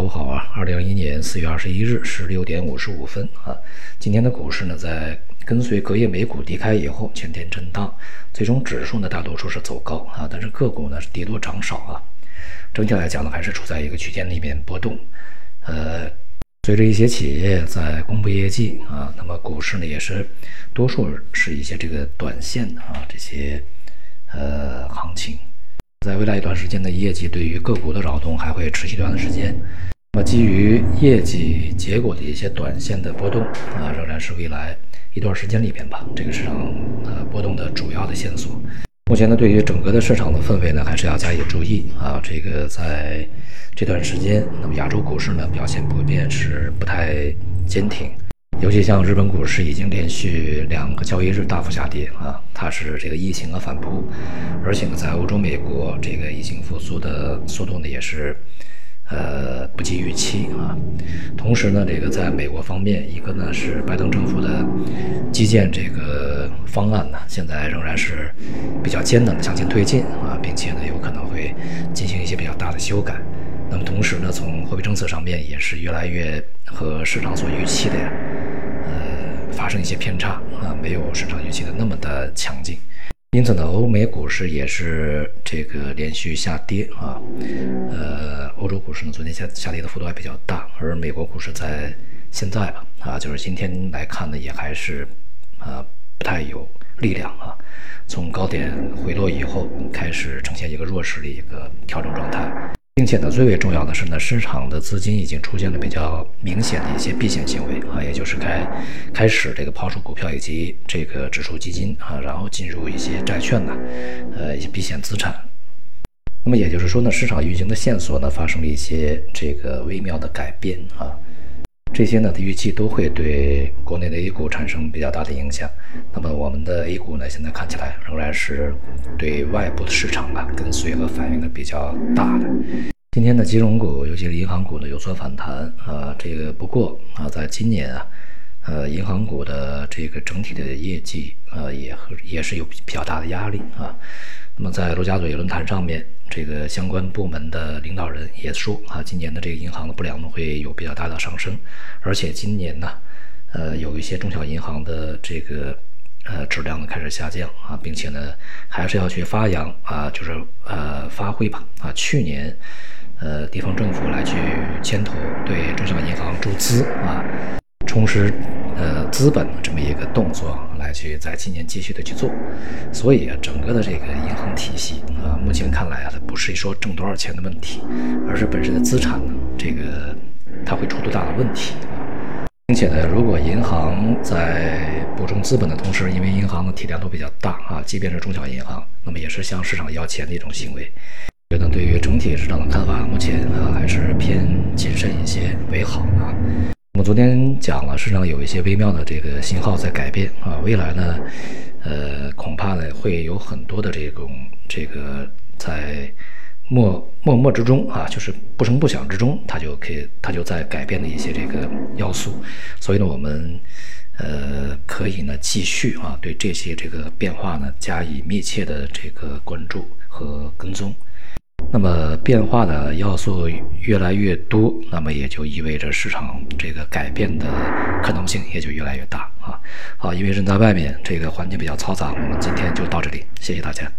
下午好啊，二零二一年四月二十一日十六点五十五分啊，今天的股市呢，在跟随隔夜美股低开以后，全天震荡，最终指数呢大多数是走高啊，但是个股呢是跌多涨少啊，整体来讲呢还是处在一个区间里面波动。呃，随着一些企业在公布业绩啊，那么股市呢也是多数是一些这个短线的啊这些呃行情。在未来一段时间的业绩对于个股的扰动还会持续一段时间。那么基于业绩结果的一些短线的波动啊，仍然是未来一段时间里边吧，这个市场呃波动的主要的线索。目前呢，对于整个的市场的氛围呢，还是要加以注意啊。这个在这段时间，那么亚洲股市呢表现普遍是不太坚挺。尤其像日本股市已经连续两个交易日大幅下跌啊，它是这个疫情的反扑，而且呢，在欧洲、美国这个疫情复苏的速度呢也是，呃，不及预期啊。同时呢，这个在美国方面，一个呢是拜登政府的基建这个方案呢，现在仍然是比较艰难的向前推进啊，并且呢有可能会进行一些比较大的修改。那么同时呢，从货币政策上面也是越来越和市场所预期的呀。呃发生一些偏差啊，没有市场预期的那么的强劲，因此呢，欧美股市也是这个连续下跌啊。呃，欧洲股市呢，昨天下下跌的幅度还比较大，而美国股市在现在吧啊，就是今天来看呢，也还是啊不太有力量啊。从高点回落以后，开始呈现一个弱势的一个调整状态。并且呢，最为重要的是呢，市场的资金已经出现了比较明显的一些避险行为啊，也就是开开始这个抛出股票以及这个指数基金啊，然后进入一些债券呢，呃，一些避险资产。那么也就是说呢，市场运行的线索呢，发生了一些这个微妙的改变啊。这些呢预期都会对国内的 A 股产生比较大的影响。那么我们的 A 股呢，现在看起来仍然是对外部的市场啊跟随和反应的比较大的。今天的金融股，尤其是银行股呢有所反弹啊。这个不过啊，在今年啊，呃，银行股的这个整体的业绩啊也和也是有比较大的压力啊。那么在陆家嘴论坛上面。这个相关部门的领导人也说啊，今年的这个银行的不良呢会有比较大的上升，而且今年呢，呃，有一些中小银行的这个呃质量呢开始下降啊，并且呢还是要去发扬啊，就是呃发挥吧啊，去年呃地方政府来去牵头对中小银行注资啊，充实。呃，资本这么一个动作来去在今年继续的去做，所以啊，整个的这个银行体系啊，目前看来啊，它不是说挣多少钱的问题，而是本身的资产呢，这个它会出多大的问题啊，并且呢，如果银行在补充资本的同时，因为银行的体量都比较大啊，即便是中小银行，那么也是向市场要钱的一种行为。觉得对于整体市场的看法，目前啊还是偏谨慎一些为好啊。我们昨天讲了，市场有一些微妙的这个信号在改变啊，未来呢，呃，恐怕呢会有很多的这种这个在默默默之中啊，就是不声不响之中，它就可以它就在改变的一些这个要素，所以呢，我们呃可以呢继续啊对这些这个变化呢加以密切的这个关注和跟踪。那么变化的要素越来越多，那么也就意味着市场这个改变的可能性也就越来越大啊。好，因为人在外面，这个环境比较嘈杂，我们今天就到这里，谢谢大家。